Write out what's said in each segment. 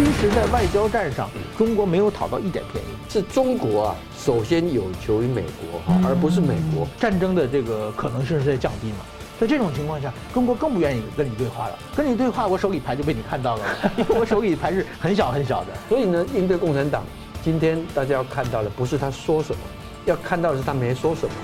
其实，在外交战上，中国没有讨到一点便宜，是中国啊，首先有求于美国哈，而不是美国。战争的这个可能性是在降低嘛？在这种情况下，中国更不愿意跟你对话了。跟你对话，我手里牌就被你看到了，因为我手里牌是很小很小的。所以呢，应对共产党，今天大家要看到的不是他说什么，要看到的是他没说什么。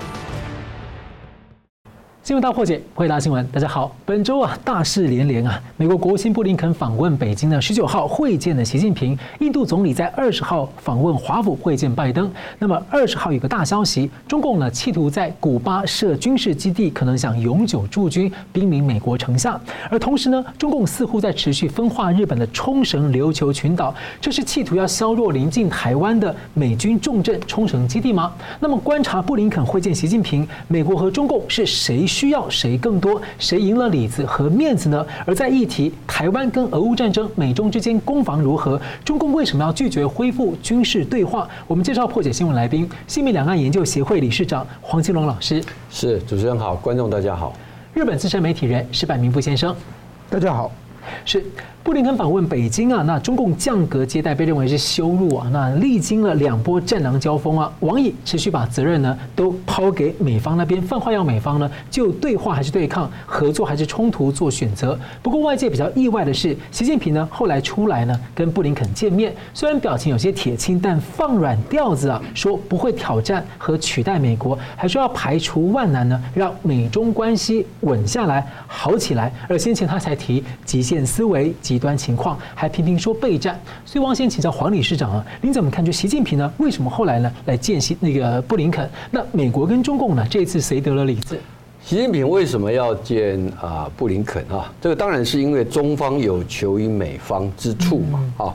新闻大破解，回答新闻。大家好，本周啊，大事连连啊。美国国务卿布林肯访问北京的十九号会见了习近平，印度总理在二十号访问华府会见拜登。那么二十号有个大消息，中共呢企图在古巴设军事基地，可能想永久驻军，兵临美国城下。而同时呢，中共似乎在持续分化日本的冲绳琉球群岛，这是企图要削弱临近台湾的美军重镇冲绳基地吗？那么观察布林肯会见习近平，美国和中共是谁？需要谁更多？谁赢了里子和面子呢？而在议题台湾跟俄乌战争，美中之间攻防如何？中共为什么要拒绝恢复军事对话？我们介绍破解新闻来宾，新民两岸研究协会理事长黄金龙老师。是，主持人好，观众大家好。日本资深媒体人石板明夫先生，大家好。是。布林肯访问北京啊，那中共降格接待被认为是羞辱啊。那历经了两波战狼交锋啊，王毅持续把责任呢都抛给美方那边，放话要美方呢就对话还是对抗，合作还是冲突做选择。不过外界比较意外的是，习近平呢后来出来呢跟布林肯见面，虽然表情有些铁青，但放软调子啊，说不会挑战和取代美国，还说要排除万难呢，让美中关系稳下来好起来。而先前他才提极限思维及。极端情况还频频说备战，所以王先请教黄理事长啊，您怎么看？就习近平呢，为什么后来呢来见习那个布林肯？那美国跟中共呢，这一次谁得了理子？习近平为什么要见啊布林肯啊？这个当然是因为中方有求于美方之处嘛啊。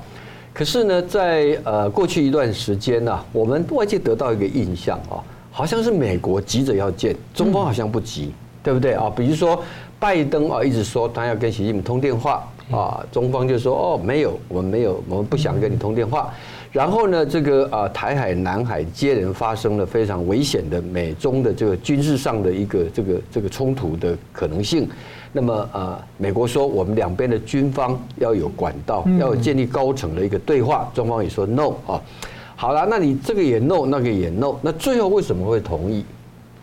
可是呢，在呃过去一段时间呢，我们外界得到一个印象啊，好像是美国急着要见，中方好像不急，对不对啊？比如说拜登啊，一直说他要跟习近平通电话。啊，中方就说哦，没有，我们没有，我们不想跟你通电话。然后呢，这个啊，台海、南海接连发生了非常危险的美中的这个军事上的一个这个这个冲突的可能性。那么啊，美国说我们两边的军方要有管道，要有建立高层的一个对话。中方也说 no 啊。好了，那你这个也 no，那个也 no，那最后为什么会同意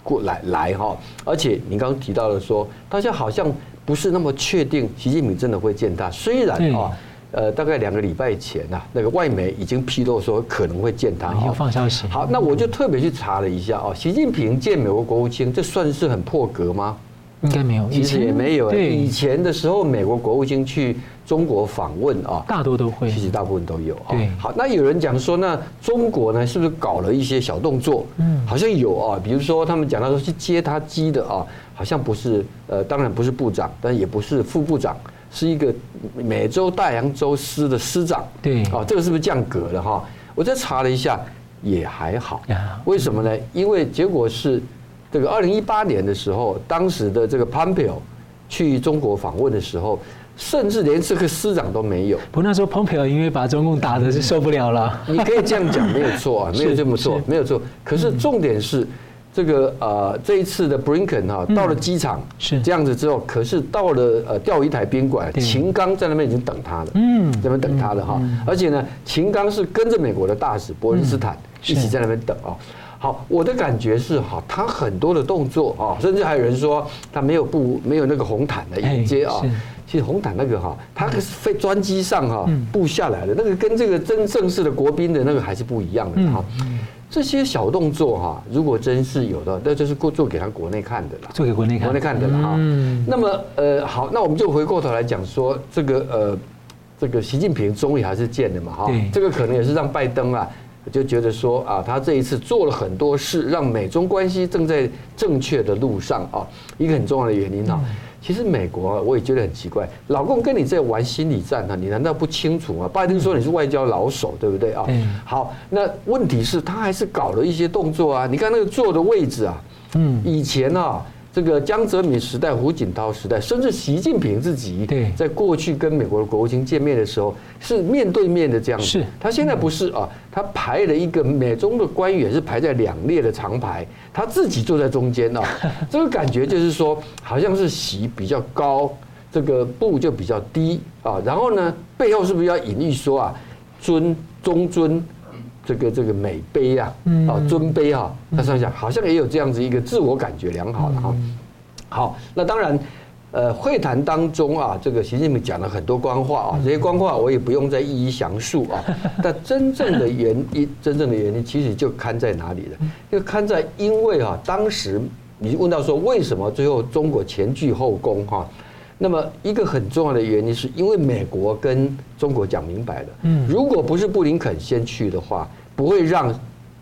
过来来哈？而且你刚刚提到了说，大家好像。不是那么确定，习近平真的会见他。虽然啊，呃，大概两个礼拜前呐，那个外媒已经披露说可能会见他。有放消息。好，那我就特别去查了一下啊，习近平见美国国务卿，这算是很破格吗？应该没有，其实也没有。以前的时候，美国国务卿去中国访问啊，大多都会，其实大部分都有。对。好，那有人讲说，那中国呢，是不是搞了一些小动作？嗯，好像有啊，比如说他们讲到说去接他机的啊。好像不是，呃，当然不是部长，但也不是副部长，是一个美洲大洋洲司的司长。对，哦，这个是不是降格了哈？我再查了一下，也还好。为什么呢？因为结果是这个二零一八年的时候，当时的这个 Pompeo 去中国访问的时候，甚至连这个司长都没有。不，那时候 Pompeo 因为把中共打的是受不了了。你可以这样讲，没有错啊，没有这么做，没有错。可是重点是。这个呃，这一次的布林肯哈到了机场是这样子之后，可是到了呃钓鱼台宾馆，秦刚在那边已经等他了，嗯，在那边等他了哈。而且呢，秦刚是跟着美国的大使伯恩斯坦一起在那边等啊。好，我的感觉是哈，他很多的动作啊，甚至还有人说他没有布没有那个红毯的迎接啊。其实红毯那个哈，他是飞专机上哈布下来的，那个跟这个真正式的国宾的那个还是不一样的哈。这些小动作哈，如果真是有的，那就是做做给他国内看的了，做给国内看，国内看的了哈。那么呃，好，那我们就回过头来讲说，这个呃，这个习近平终于还是见了嘛哈。这个可能也是让拜登啊，就觉得说啊，他这一次做了很多事，让美中关系正在正确的路上啊，一个很重要的原因哈。其实美国我也觉得很奇怪，老公跟你在玩心理战呢，你难道不清楚吗？拜登说你是外交老手，对不对啊？好，那问题是，他还是搞了一些动作啊。你看那个坐的位置啊，嗯，以前啊。这个江泽民时代、胡锦涛时代，甚至习近平自己，在过去跟美国的国务卿见面的时候，是面对面的这样子。是，他现在不是啊，他排了一个美中的官员是排在两列的长排，他自己坐在中间啊。这个感觉就是说，好像是习比较高，这个步就比较低啊，然后呢，背后是不是要隐喻说啊，尊中尊这个这个美卑啊，啊尊卑啊，他想想好像也有这样子一个自我感觉良好的哈。好，那当然。呃，会谈当中啊，这个习近平讲了很多官话啊，这些官话我也不用再一一详述啊。但真正的原因，真正的原因其实就看在哪里了？就看在因为啊，当时你问到说为什么最后中国前倨后恭哈？那么一个很重要的原因是因为美国跟中国讲明白了，嗯，如果不是布林肯先去的话，不会让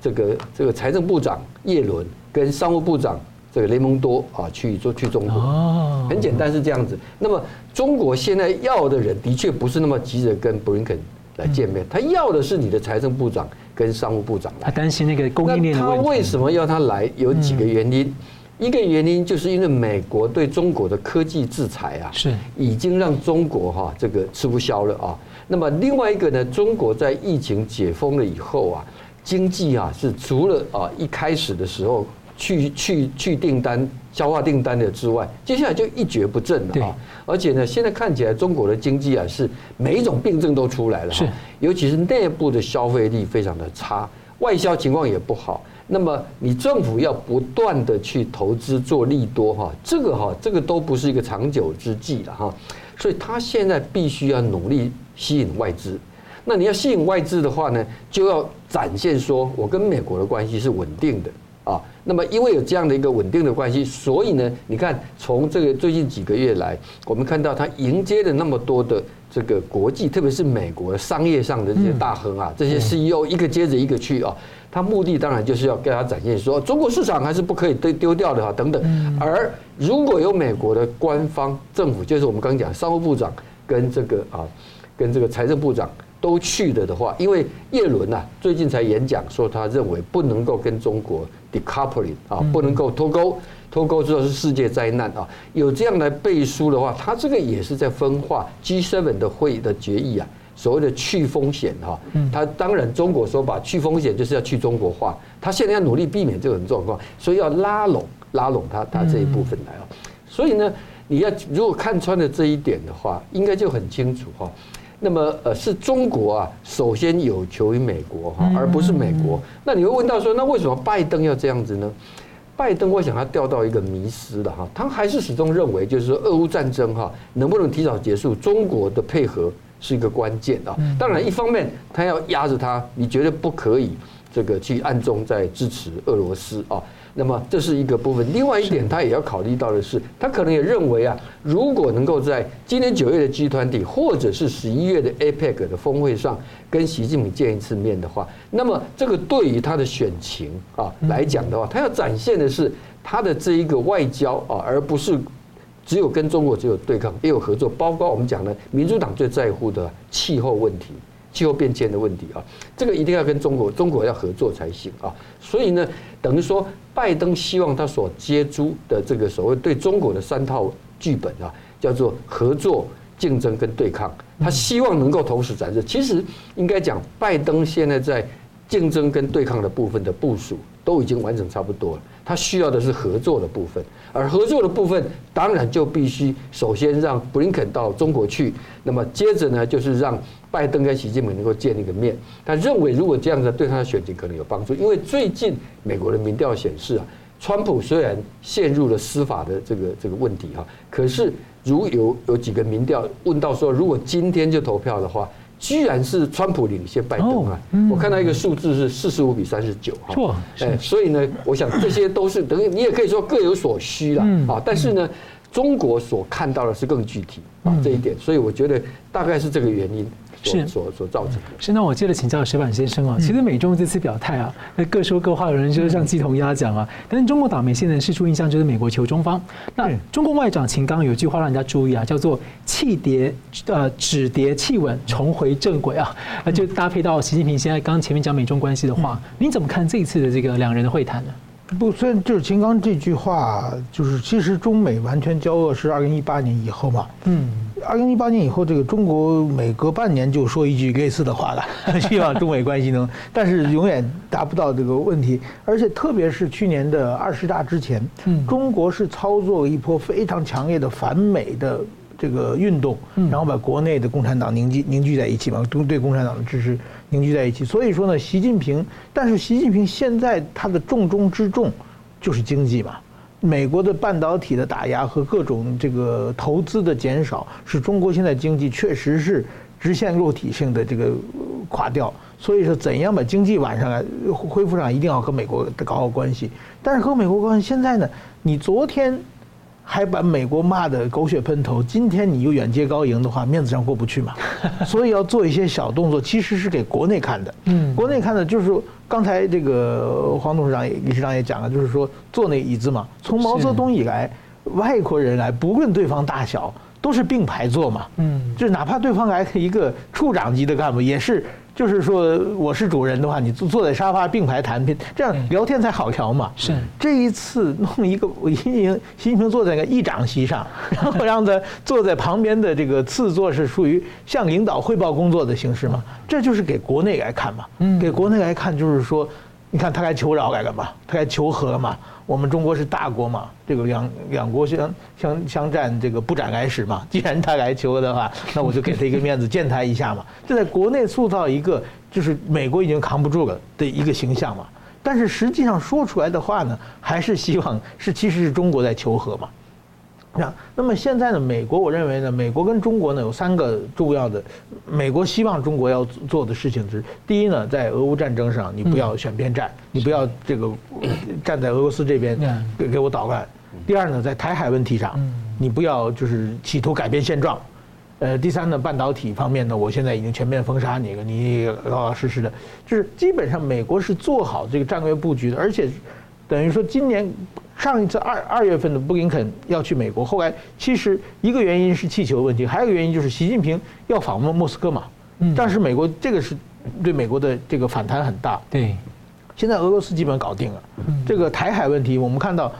这个这个财政部长叶伦跟商务部长。这个雷蒙多啊，去做去中国，很简单是这样子。那么中国现在要的人的确不是那么急着跟布林肯来见面，他要的是你的财政部长跟商务部长来。他担心那个供应链的问题。他为什么要他来？有几个原因。一个原因就是因为美国对中国的科技制裁啊，是已经让中国哈这个吃不消了啊。那么另外一个呢，中国在疫情解封了以后啊，经济啊是除了啊一开始的时候。去去去订单、消化订单的之外，接下来就一蹶不振了啊！而且呢，现在看起来中国的经济啊是每一种病症都出来了，是，尤其是内部的消费力非常的差，外销情况也不好。那么你政府要不断的去投资做利多哈，这个哈这个都不是一个长久之计了哈。所以他现在必须要努力吸引外资。那你要吸引外资的话呢，就要展现说我跟美国的关系是稳定的。啊，那么因为有这样的一个稳定的关系，所以呢，你看从这个最近几个月来，我们看到他迎接了那么多的这个国际，特别是美国商业上的这些大亨啊，这些 CEO 一个接着一个去啊，他目的当然就是要给他展现说，中国市场还是不可以丢丢掉的哈，等等。而如果有美国的官方政府，就是我们刚刚讲商务部长跟这个啊，跟这个财政部长。都去了的话，因为叶伦呐最近才演讲说，他认为不能够跟中国 decoupling 啊，不能够脱钩，脱钩之后是世界灾难啊。有这样来背书的话，他这个也是在分化 G7 的会议的决议啊，所谓的去风险哈。他当然中国说把去风险就是要去中国化，他现在要努力避免这种状况，所以要拉拢拉拢他他这一部分来啊。所以呢，你要如果看穿了这一点的话，应该就很清楚哈。那么呃，是中国啊，首先有求于美国哈，而不是美国。那你会问到说，那为什么拜登要这样子呢？拜登，我想他掉到一个迷失了哈，他还是始终认为，就是说俄乌战争哈，能不能提早结束，中国的配合是一个关键啊。当然，一方面他要压着他，你绝对不可以这个去暗中在支持俄罗斯啊。那么这是一个部分，另外一点他也要考虑到的是，他可能也认为啊，如果能够在今年九月的集团体或者是十一月的 APEC 的峰会上跟习近平见一次面的话，那么这个对于他的选情啊来讲的话，他要展现的是他的这一个外交啊，而不是只有跟中国只有对抗，也有合作，包括我们讲的民主党最在乎的气候问题。气候变迁的问题啊，这个一定要跟中国，中国要合作才行啊。所以呢，等于说，拜登希望他所接触的这个所谓对中国的三套剧本啊，叫做合作、竞争跟对抗。他希望能够同时展示。其实应该讲，拜登现在在竞争跟对抗的部分的部署都已经完成差不多了。他需要的是合作的部分，而合作的部分当然就必须首先让布林肯到中国去，那么接着呢，就是让拜登跟习近平能够见一个面。他认为如果这样子对他的选情可能有帮助，因为最近美国的民调显示啊，川普虽然陷入了司法的这个这个问题哈，可是如有有几个民调问到说，如果今天就投票的话。居然是川普领先拜登啊！我看到一个数字是四十五比三十九哈，哎，所以呢，我想这些都是等于你也可以说各有所需了啊。但是呢，中国所看到的是更具体啊这一点，所以我觉得大概是这个原因。是所所造成的。是那我接着请教石板先生啊，其实美中这次表态啊，那各说各话的人就是像鸡同鸭讲啊。但是中国党媒现在释出印象就是美国求中方。那中国外长秦刚有句话让人家注意啊，叫做“气跌呃止跌企稳，重回正轨”啊，那就搭配到习近平现在刚前面讲美中关系的话，您怎么看这一次的这个两人的会谈呢？不，虽然就是秦刚这句话，就是其实中美完全交恶是二零一八年以后嘛。嗯，二零一八年以后，这个中国每隔半年就说一句类似的话了，希望中美关系能，但是永远达不到这个问题。而且特别是去年的二十大之前，嗯，中国是操作了一波非常强烈的反美的这个运动，然后把国内的共产党凝聚凝聚在一起嘛，都对共产党的支持凝聚在一起。所以说呢，习近平，但是习近平现在他的重中之重就是经济嘛。美国的半导体的打压和各种这个投资的减少，使中国现在经济确实是直线肉体性的这个垮掉。所以说，怎样把经济挽上来恢复上，一定要和美国搞好关系。但是和美国关系现在呢，你昨天还把美国骂得狗血喷头，今天你又远接高迎的话，面子上过不去嘛。所以要做一些小动作，其实是给国内看的。嗯，国内看的就是说，刚才这个黄董事长、李市长也讲了，就是说坐那椅子嘛，从毛泽东以来，外国人来，不论对方大小，都是并排坐嘛。嗯，就是哪怕对方来一个处长级的干部，也是。就是说，我是主人的话，你坐坐在沙发并排谈判，这样聊天才好聊嘛。是这一次弄一个，习近平习近平坐在一个议长席上，然后让他坐在旁边的这个次座是属于向领导汇报工作的形式嘛？这就是给国内来看嘛。嗯，给国内来看就是说，你看他来求饶来了嘛？他来求和嘛？我们中国是大国嘛，这个两两国相相相战，这个不斩来使嘛。既然他来求的话，那我就给他一个面子，见他一下嘛。就在国内塑造一个就是美国已经扛不住了的一个形象嘛。但是实际上说出来的话呢，还是希望是其实是中国在求和嘛。那那么现在呢，美国我认为呢，美国跟中国呢有三个重要的，美国希望中国要做的事情是：第一呢，在俄乌战争上，你不要选边站，你不要这个站在俄罗斯这边给给我捣乱；第二呢，在台海问题上，你不要就是企图改变现状；呃，第三呢，半导体方面呢，我现在已经全面封杀你了，你老老实实的，就是基本上美国是做好这个战略布局的，而且等于说今年。上一次二二月份的布林肯要去美国，后来其实一个原因是气球问题，还有一个原因就是习近平要访问莫斯科嘛。嗯。但是美国这个是对美国的这个反弹很大。对。现在俄罗斯基本搞定了。这个台海问题，我们看到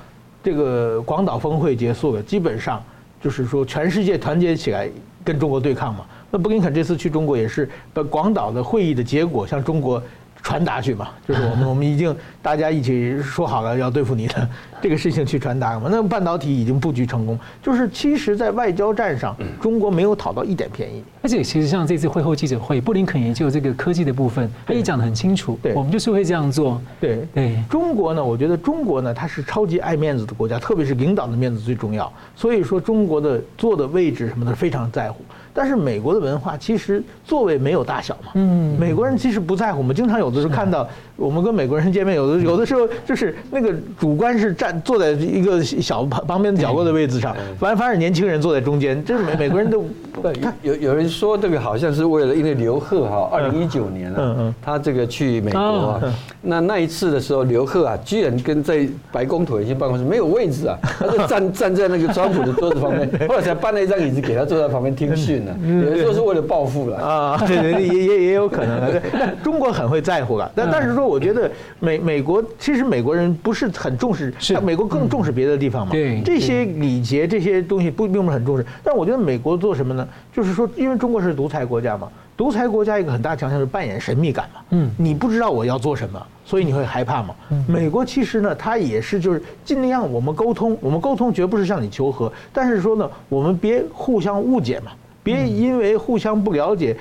这个广岛峰会结束了，基本上就是说全世界团结起来跟中国对抗嘛。那布林肯这次去中国也是把广岛的会议的结果向中国。传达去嘛，就是我们 我们已经大家一起说好了要对付你的 这个事情去传达嘛。那半导体已经布局成功，就是其实，在外交战上，中国没有讨到一点便宜。而且，其实像这次会后记者会，布林肯也就这个科技的部分，他也讲得很清楚。对，我们就是会这样做。对对，中国呢，我觉得中国呢，它是超级爱面子的国家，特别是领导的面子最重要。所以说，中国的坐的位置什么的非常在乎。但是美国的文化其实座位没有大小嘛，嗯，美国人其实不在乎。我们经常有的时候看到，我们跟美国人见面，有的有的时候就是那个主观是站坐在一个小旁旁边的角落的位置上，反反而年轻人坐在中间。这美美国人都 有有人说这个好像是为了，因为刘贺哈，二零一九年啊，嗯嗯，他这个去美国啊，那那一次的时候，刘贺啊，居然跟在白宫椭圆形办公室没有位置啊，他就站 站在那个川普的桌子旁边，后来才搬了一张椅子给他坐在旁边听训。有人说是为了报复了啊，对对，也也也有可能。中国很会在乎了，但但是说，我觉得美美国其实美国人不是很重视，是美国更重视别的地方嘛。对，这些礼节这些东西不并不是很重视。但我觉得美国做什么呢？就是说，因为中国是独裁国家嘛，独裁国家一个很大强项是扮演神秘感嘛。嗯，你不知道我要做什么，所以你会害怕嘛。美国其实呢，它也是就是尽量我们沟通，我们沟通绝不是向你求和，但是说呢，我们别互相误解嘛。别因为互相不了解，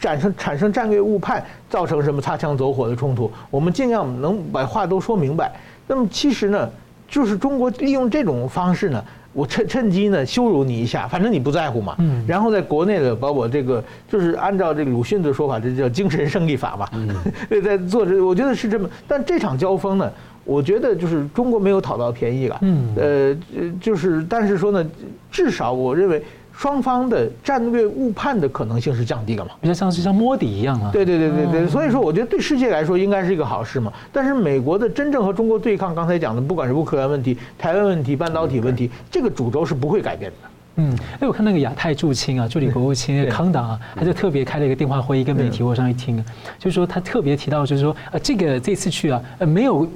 产生产生战略误判，造成什么擦枪走火的冲突。我们尽量能把话都说明白。那么其实呢，就是中国利用这种方式呢，我趁趁机呢羞辱你一下，反正你不在乎嘛。嗯。然后在国内呢，把我这个就是按照这个鲁迅的说法，这叫精神胜利法嘛。嗯。在做这，我觉得是这么。但这场交锋呢，我觉得就是中国没有讨到便宜了。嗯。呃，就是但是说呢，至少我认为。双方的战略误判的可能性是降低了嘛？比较像是像摸底一样啊。对对对对对，所以说我觉得对世界来说应该是一个好事嘛。但是美国的真正和中国对抗，刚才讲的不管是乌克兰问题、台湾问题、半导体问题，这个主轴是不会改变的。嗯，哎，我看那个亚太驻青啊，助理国务卿康党啊，他就特别开了一个电话会议跟媒体，我上去听，就是说他特别提到，就是说啊，这个这次去啊，呃，没有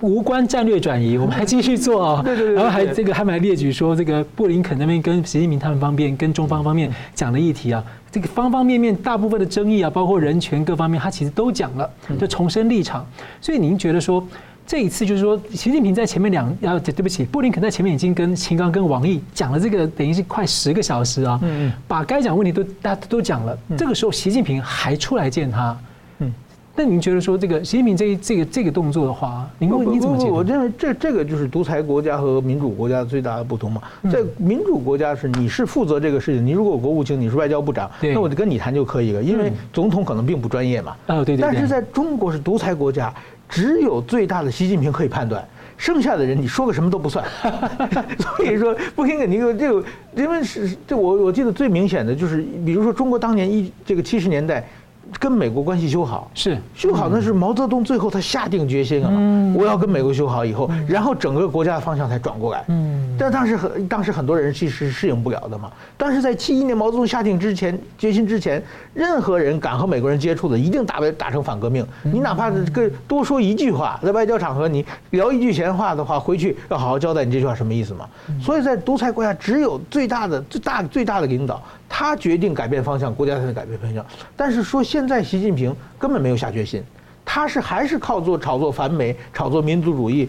无关战略转移，我们还继续做啊，对对对，然后还这个还蛮列举说，这个布林肯那边跟习近平他们方面跟中方方面讲的议题啊，这个方方面面大部分的争议啊，包括人权各方面，他其实都讲了，就重申立场。所以您觉得说？这一次就是说，习近平在前面两要对不起，布林肯在前面已经跟秦刚跟王毅讲了这个，等于是快十个小时啊，嗯，把该讲问题都大家都讲了。这个时候，习近平还出来见他，嗯，那您觉得说这个习近平这这个这个动作的话，您您怎么解？我认为这这个就是独裁国家和民主国家最大的不同嘛。在民主国家是你是负责这个事情，你如果国务卿，你是外交部长，那我就跟你谈就可以了，因为总统可能并不专业嘛。哦，对对。但是在中国是独裁国家。只有最大的习近平可以判断，剩下的人你说个什么都不算。所以说，布林肯尼克这个，因为是这我我记得最明显的就是，比如说中国当年一这个七十年代。跟美国关系修好是修好，那是毛泽东最后他下定决心啊，我要跟美国修好以后，然后整个国家的方向才转过来。嗯，但当时很当时很多人其实是适应不了的嘛。但是在七一年毛泽东下定之前决心之前，任何人敢和美国人接触的，一定打为打成反革命。你哪怕跟多说一句话，在外交场合你聊一句闲话的话，回去要好好交代你这句话什么意思嘛。所以在独裁国家，只有最大的最大最大的领导。他决定改变方向，国家才能改变方向。但是说现在习近平根本没有下决心，他是还是靠做炒作反美、炒作民族主义。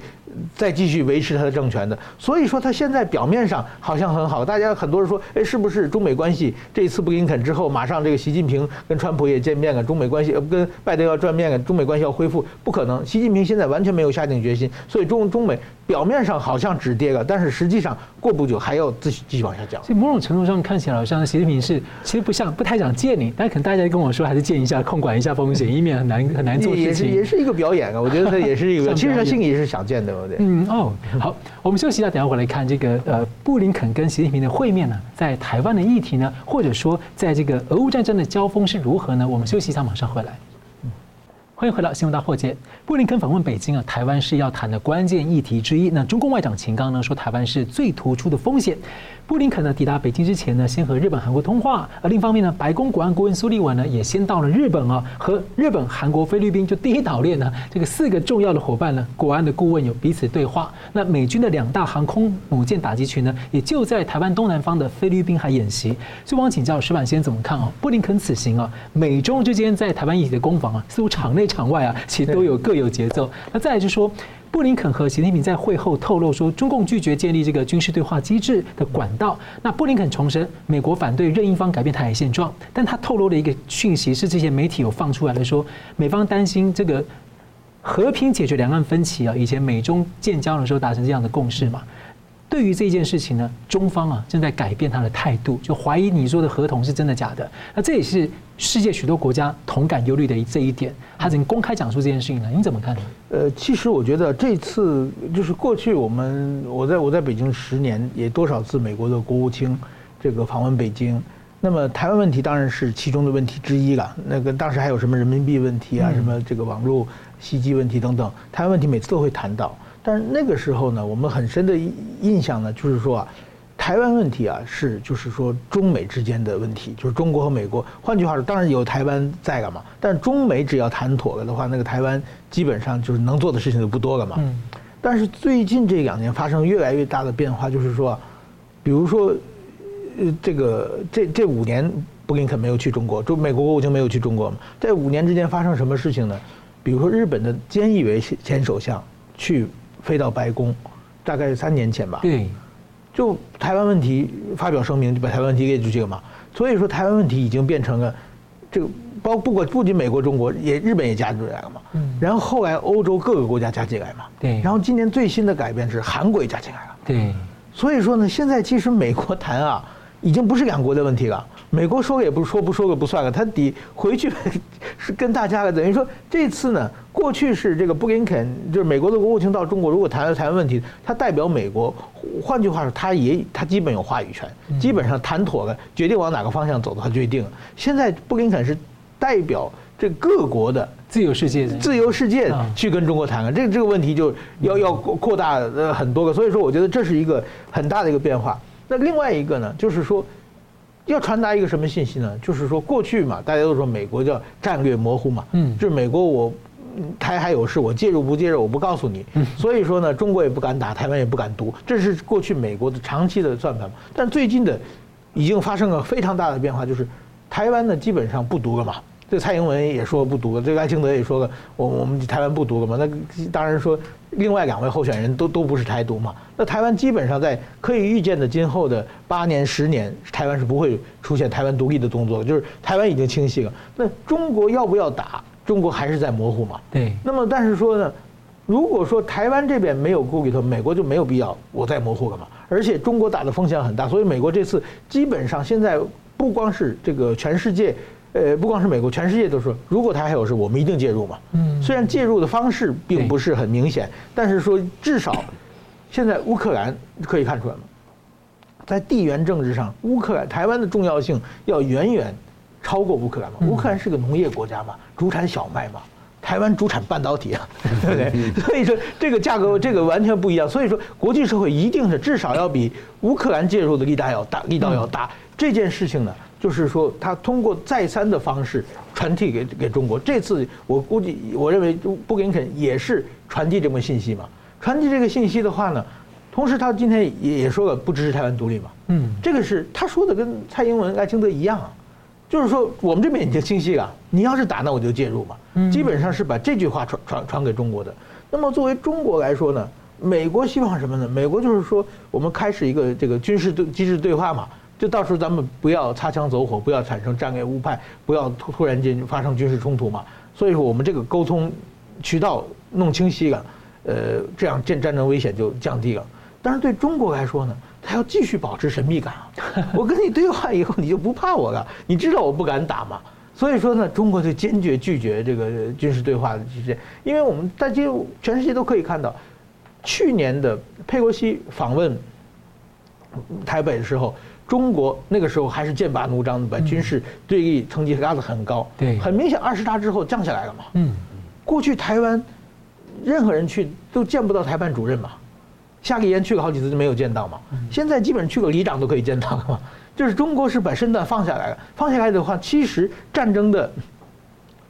再继续维持他的政权的，所以说他现在表面上好像很好，大家很多人说，哎，是不是中美关系这一次布林肯之后，马上这个习近平跟川普也见面了，中美关系呃跟拜登要转面了，中美关系要恢复？不可能，习近平现在完全没有下定决心，所以中中美表面上好像止跌了，但是实际上过不久还要继续继续往下降。所以某种程度上看起来，好像习近平是其实不像不太想见你，但可能大家跟我说还是见一下，控管一下风险，以免很难很难做事情。也是也是一个表演啊，我觉得他也是一个，其实他心里也是想见的。嗯哦，好，我们休息一下，等下回来看这个呃，布林肯跟习近平的会面呢，在台湾的议题呢，或者说在这个俄乌战争的交锋是如何呢？我们休息一下，马上回来。嗯欢迎回到新闻大破解。布林肯访问北京啊，台湾是要谈的关键议题之一。那中共外长秦刚呢说，台湾是最突出的风险。布林肯呢抵达北京之前呢，先和日本、韩国通话。而另一方面呢，白宫国安顾问苏利文呢也先到了日本啊，和日本、韩国、菲律宾就第一岛链呢这个四个重要的伙伴呢，国安的顾问有彼此对话。那美军的两大航空母舰打击群呢，也就在台湾东南方的菲律宾海演习。所以，我请教石板先生怎么看啊？布林肯此行啊，美中之间在台湾议题的攻防啊，似乎场内场外啊，其实都有各有节奏。那再来就说。布林肯和习近平在会后透露说，中共拒绝建立这个军事对话机制的管道。那布林肯重申，美国反对任一方改变台海现状，但他透露的一个讯息是，这些媒体有放出来的说，美方担心这个和平解决两岸分歧啊，以前美中建交的时候达成这样的共识嘛。对于这件事情呢，中方啊正在改变他的态度，就怀疑你说的合同是真的假的。那这也是世界许多国家同感忧虑的这一点。他已经公开讲述这件事情呢，你怎么看呢？呃，其实我觉得这次就是过去我们我在我在北京十年，也多少次美国的国务卿这个访问北京。那么台湾问题当然是其中的问题之一了。那个当时还有什么人民币问题啊，什么这个网络袭击问题等等，台湾问题每次都会谈到。但是那个时候呢，我们很深的印象呢，就是说啊，台湾问题啊是就是说中美之间的问题，就是中国和美国。换句话说，当然有台湾在了嘛，但是中美只要谈妥了的话，那个台湾基本上就是能做的事情就不多了嘛。嗯。但是最近这两年发生越来越大的变化，就是说，比如说，呃，这个这这五年布林肯没有去中国，就美国国务卿没有去中国嘛，在五年之间发生什么事情呢？比如说日本的菅义伟前首相去。飞到白宫，大概是三年前吧。对，就台湾问题发表声明，就把台湾问题列出去了嘛。所以说，台湾问题已经变成了这个，包不管不仅美国、中国也日本也加进来了嘛。嗯。然后后来欧洲各个国家加进来嘛。对。然后今年最新的改变是韩国也加进来了。对。所以说呢，现在其实美国谈啊，已经不是两国的问题了。美国说也不说，不说个不算了，他得回去是 跟大家了。等于说这次呢，过去是这个布林肯，就是美国的国务卿到中国，如果谈了台湾问题，他代表美国，换句话说，他也他基本有话语权，基本上谈妥了，决定往哪个方向走的，他决定了。现在布林肯是代表这各国的自由世界，自由世界去跟中国谈了，这这个问题就要要扩大呃很多个，所以说我觉得这是一个很大的一个变化。那另外一个呢，就是说。要传达一个什么信息呢？就是说，过去嘛，大家都说美国叫战略模糊嘛，嗯，就是美国我台海有事，我介入不介入，我不告诉你，所以说呢，中国也不敢打，台湾也不敢独，这是过去美国的长期的算盘嘛。但最近的已经发生了非常大的变化，就是台湾呢基本上不独了嘛，这蔡英文也说不独，这个赖清德也说了，我我们台湾不独了嘛。那当然说，另外两位候选人都都不是台独嘛。那台湾基本上在可以预见的今后的八年、十年，台湾是不会出现台湾独立的动作，就是台湾已经清晰了。那中国要不要打？中国还是在模糊嘛。对。那么但是说呢，如果说台湾这边没有顾虑头，美国就没有必要我再模糊了嘛。而且中国打的风险很大，所以美国这次基本上现在不光是这个全世界。呃，不光是美国，全世界都说，如果他还有事，我们一定介入嘛。嗯，虽然介入的方式并不是很明显，但是说至少，现在乌克兰可以看出来嘛，在地缘政治上，乌克兰台湾的重要性要远远超过乌克兰嘛。乌克兰是个农业国家嘛，主产小麦嘛，台湾主产半导体啊，对不对？所以说这个价格这个完全不一样。所以说国际社会一定是至少要比乌克兰介入的力大要大，力道要大。这件事情呢，就是说，他通过再三的方式传递给给中国。这次我估计，我认为布林肯也是传递这么信息嘛。传递这个信息的话呢，同时他今天也也说了不支持台湾独立嘛。嗯，这个是他说的跟蔡英文、赖清德一样啊，就是说我们这边已经清晰了，你要是打那我就介入嘛。基本上是把这句话传传传给中国的。那么作为中国来说呢，美国希望什么呢？美国就是说我们开始一个这个军事对机制对话嘛。就到时候咱们不要擦枪走火，不要产生战略误判，不要突突然间发生军事冲突嘛。所以说我们这个沟通渠道弄清晰了，呃，这样战战争危险就降低了。但是对中国来说呢，他要继续保持神秘感啊。我跟你对话以后，你就不怕我了，你知道我不敢打嘛。所以说呢，中国就坚决拒绝这个军事对话的这些，因为我们在今全世界都可以看到，去年的佩洛西访问台北的时候。中国那个时候还是剑拔弩张的，把军事对立层级拉得很高。对，很明显二十大之后降下来了嘛。嗯，过去台湾任何人去都见不到台办主任嘛，夏立言去了好几次就没有见到嘛。现在基本上去个里长都可以见到了嘛。就是中国是把身段放下来了，放下来的话，其实战争的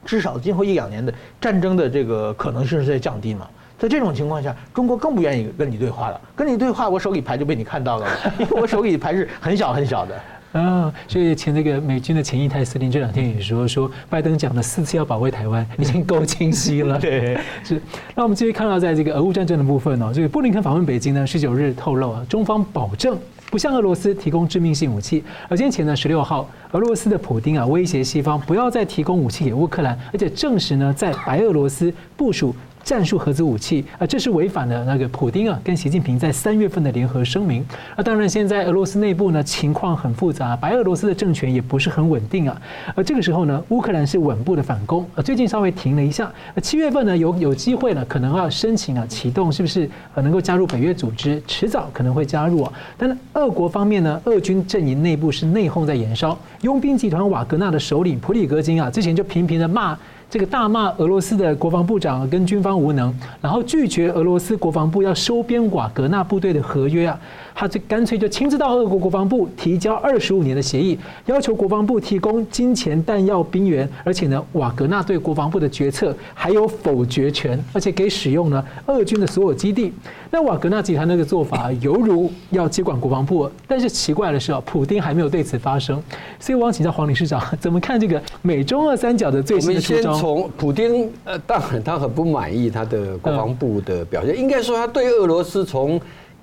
至少今后一两年的战争的这个可能性是在降低嘛。在这种情况下，中国更不愿意跟你对话了。跟你对话，我手里牌就被你看到了，因为我手里牌是很小很小的。啊，所以前那个美军的前印太司令这两天也说，说拜登讲了四次要保卫台湾，已经够清晰了。对，是。那我们继续看到，在这个俄乌战争的部分呢，这个布林肯访问北京呢，十九日透露啊，中方保证不向俄罗斯提供致命性武器。而先前呢，十六号，俄罗斯的普丁啊，威胁西方不要再提供武器给乌克兰，而且证实呢，在白俄罗斯部署。战术核子武器啊，这是违反了那个普丁啊跟习近平在三月份的联合声明。那当然，现在俄罗斯内部呢情况很复杂，白俄罗斯的政权也不是很稳定啊。而这个时候呢，乌克兰是稳步的反攻，呃，最近稍微停了一下。七月份呢有有机会呢，可能要申请啊启动，是不是呃能够加入北约组织？迟早可能会加入啊。但是俄国方面呢，俄军阵营内部是内讧在延烧，佣兵集团瓦格纳的首领普里格金啊，之前就频频的骂。这个大骂俄罗斯的国防部长跟军方无能，然后拒绝俄罗斯国防部要收编瓦格纳部队的合约啊。他就干脆就亲自到俄国国防部提交二十五年的协议，要求国防部提供金钱、弹药、兵员，而且呢，瓦格纳对国防部的决策还有否决权，而且给使用呢俄军的所有基地。那瓦格纳集团那个做法犹如要接管国防部，但是奇怪的是啊，普丁还没有对此发声。所以我想请教黄理事长，怎么看这个美中二三角的最新的出招？我们先从普丁，呃，当然他很不满意他的国防部的表现，应该说他对俄罗斯从。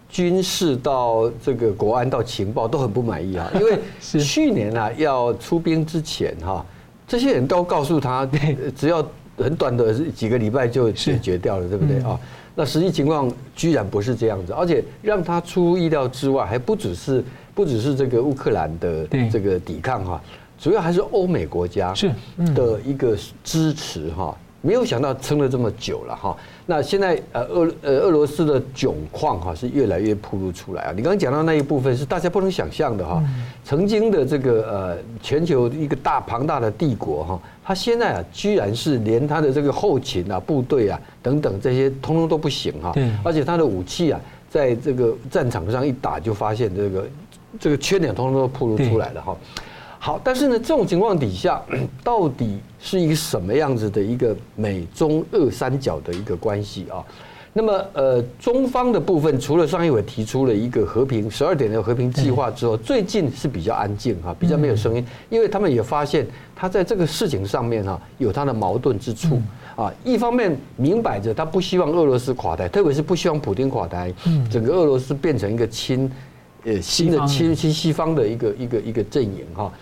军事到这个国安到情报都很不满意啊，因为 去年啊要出兵之前哈，这些人都告诉他，只要很短的几个礼拜就解决掉了，对不对啊？那实际情况居然不是这样子，而且让他出乎意料之外，还不只是不只是这个乌克兰的这个抵抗哈，主要还是欧美国家的一个支持哈。没有想到撑了这么久了哈，那现在呃俄呃俄罗斯的窘况哈是越来越暴露出来啊。你刚刚讲到那一部分是大家不能想象的哈，曾经的这个呃全球一个大庞大的帝国哈，它现在啊居然是连它的这个后勤啊部队啊等等这些通通都不行哈，而且它的武器啊在这个战场上一打就发现这个这个缺点通通都暴露出来了哈。好，但是呢，这种情况底下，到底是一个什么样子的一个美中二三角的一个关系啊？那么呃，中方的部分除了上一回提出了一个和平十二点的和平计划之后，最近是比较安静哈，比较没有声音，因为他们也发现他在这个事情上面哈有他的矛盾之处啊。一方面明摆着他不希望俄罗斯垮台，特别是不希望普京垮台，整个俄罗斯变成一个亲呃新的亲亲西方的一个一个一个阵营哈。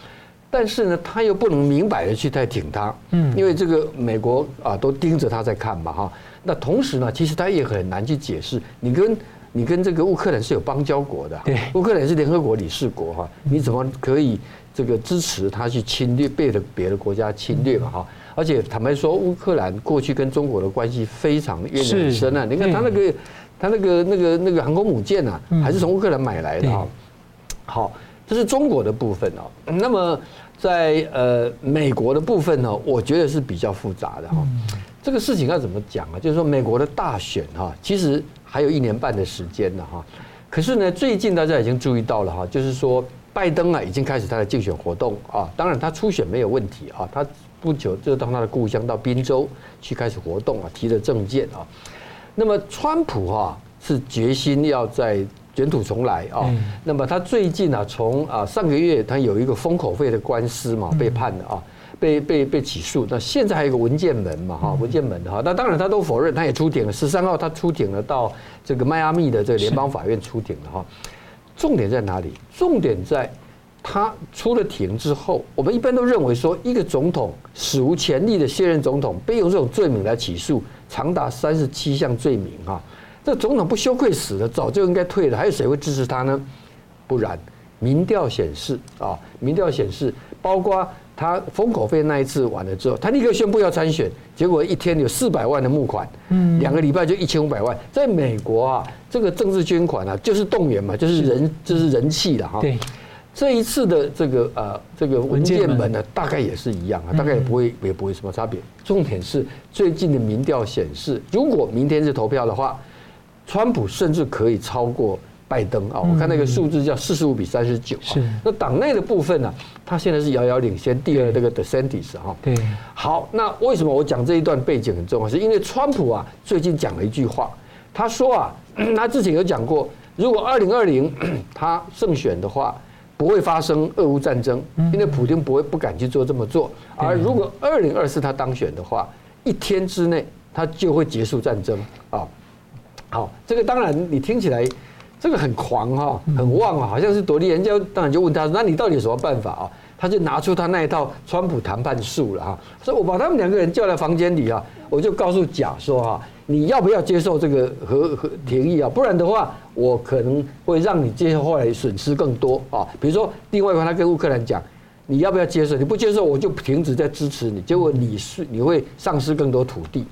但是呢，他又不能明摆的去太挺他，嗯，因为这个美国啊都盯着他在看嘛哈。那同时呢，其实他也很难去解释，你跟你跟这个乌克兰是有邦交国的，对，乌克兰是联合国理事国哈，你怎么可以这个支持他去侵略别的别的国家侵略嘛哈？而且坦白说，乌克兰过去跟中国的关系非常渊源很深啊，你看他那个他那个那个那个航空母舰啊，还是从乌克兰买来的哈。好。这是中国的部分哦，那么在呃美国的部分呢，我觉得是比较复杂的哈。这个事情要怎么讲啊？就是说美国的大选哈，其实还有一年半的时间了哈。可是呢，最近大家已经注意到了哈，就是说拜登啊已经开始他的竞选活动啊。当然他初选没有问题啊，他不久就到他的故乡到宾州去开始活动啊，提了证件啊。那么川普哈是决心要在。卷土重来啊！那么他最近啊，从啊上个月他有一个封口费的官司嘛，被判了啊，被被被起诉。那现在还有一个文件门嘛，哈，文件门哈。那当然他都否认，他也出庭了。十三号他出庭了，到这个迈阿密的这个联邦法院出庭了哈。重点在哪里？重点在他出了庭之后，我们一般都认为说，一个总统史无前例的卸任总统被用这种罪名来起诉，长达三十七项罪名哈。这总统不羞愧死了，早就应该退了，还有谁会支持他呢？不然，民调显示啊，民调显示，包括他封口费那一次完了之后，他立刻宣布要参选，结果一天有四百万的募款，嗯，两个礼拜就一千五百万。在美国啊，这个政治捐款啊，就是动员嘛，就是人，就是人气的哈。对，这一次的这个呃，这个文件门呢，大概也是一样啊，大概也不会也不会什么差别。重点是最近的民调显示，如果明天是投票的话。川普甚至可以超过拜登啊！我看那个数字叫四十五比三十九。是。那党内的部分呢？他现在是遥遥领先，第二这个 DeSantis 哈。对。好，那为什么我讲这一段背景很重要？是因为川普啊，最近讲了一句话，他说啊，他之前有讲过，如果二零二零 他胜选的话，不会发生俄乌战争，因为普京不会不敢去做这么做。而如果二零二四他当选的话，一天之内他就会结束战争啊。好，这个当然你听起来，这个很狂哈，很旺啊，好像是多利。人家当然就问他，那你到底有什么办法啊？他就拿出他那一套川普谈判术了哈。所以我把他们两个人叫来房间里啊，我就告诉甲说哈，你要不要接受这个和和提议啊？不然的话，我可能会让你接下来损失更多啊。比如说，另外一方他跟乌克兰讲，你要不要接受？你不接受，我就停止再支持你。结果你是你会丧失更多土地。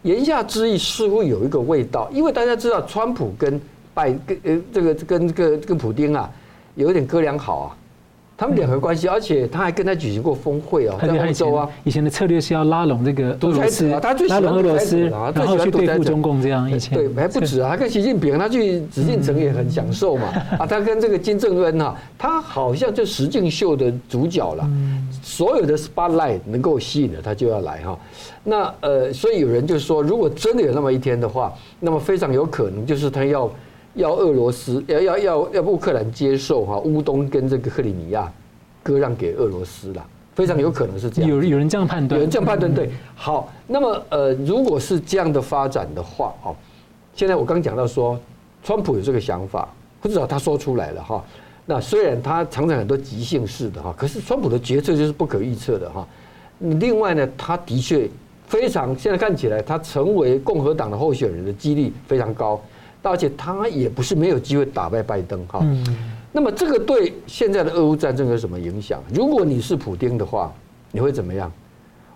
言下之意似乎有一个味道，因为大家知道，川普跟拜跟呃这个跟这个跟普丁啊，有一点哥俩好啊。他们两个关系，而且他还跟他举行过峰会哦，在欧洲啊。以前的策略是要拉拢这个俄罗斯，他最喜欢俄罗斯，然后去对付中共这样。以前对还不止啊，他跟习近平，他去紫禁城也很享受嘛。啊，他跟这个金正恩哈，他好像就实境秀的主角了。所有的 spotlight 能够吸引的，他就要来哈。那呃，所以有人就说，如果真的有那么一天的话，那么非常有可能就是他要。要俄罗斯要要要要乌克兰接受哈乌东跟这个克里米亚割让给俄罗斯了，非常有可能是这样。有有人这样判断，有人这样判断对。好，那么呃，如果是这样的发展的话，哦，现在我刚讲到说，川普有这个想法，至少他说出来了哈。那虽然他常常很多即兴式的哈，可是川普的决策就是不可预测的哈。另外呢，他的确非常现在看起来，他成为共和党的候选人的几率非常高。而且他也不是没有机会打败拜登哈，那么这个对现在的俄乌战争有什么影响？如果你是普丁的话，你会怎么样？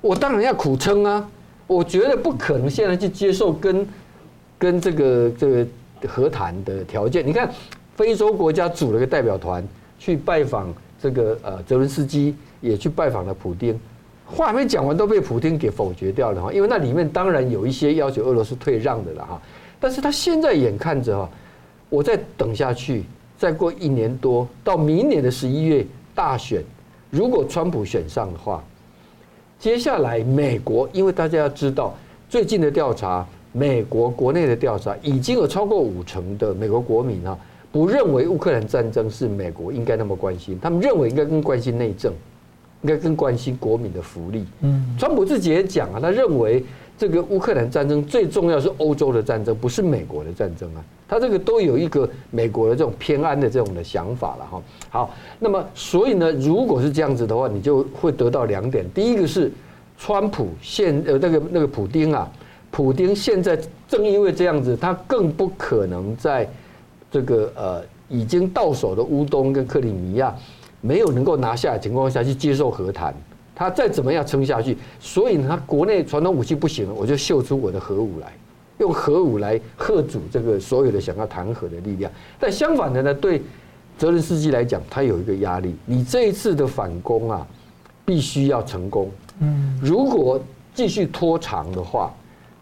我当然要苦撑啊！我觉得不可能现在去接受跟跟这个这个和谈的条件。你看，非洲国家组了个代表团去拜访这个呃泽伦斯基，也去拜访了普丁，话还没讲完都被普丁给否决掉了哈，因为那里面当然有一些要求俄罗斯退让的了哈。但是他现在眼看着哈，我再等下去，再过一年多，到明年的十一月大选，如果川普选上的话，接下来美国，因为大家要知道，最近的调查，美国国内的调查，已经有超过五成的美国国民啊，不认为乌克兰战争是美国应该那么关心，他们认为应该更关心内政，应该更关心国民的福利。嗯，川普自己也讲啊，他认为这个乌克兰战争最重要是欧洲的战争，不是美国的战争啊。他这个都有一个美国的这种偏安的这种的想法了哈。好，那么所以呢，如果是这样子的话，你就会得到两点，第一个是川普现呃那个那个普丁啊。普丁现在正因为这样子，他更不可能在这个呃已经到手的乌东跟克里米亚没有能够拿下的情况下去接受和谈，他再怎么样撑下去，所以呢，他国内传统武器不行了，我就秀出我的核武来，用核武来吓阻这个所有的想要谈和的力量。但相反的呢，对泽伦斯基来讲，他有一个压力，你这一次的反攻啊，必须要成功。嗯，如果继续拖长的话。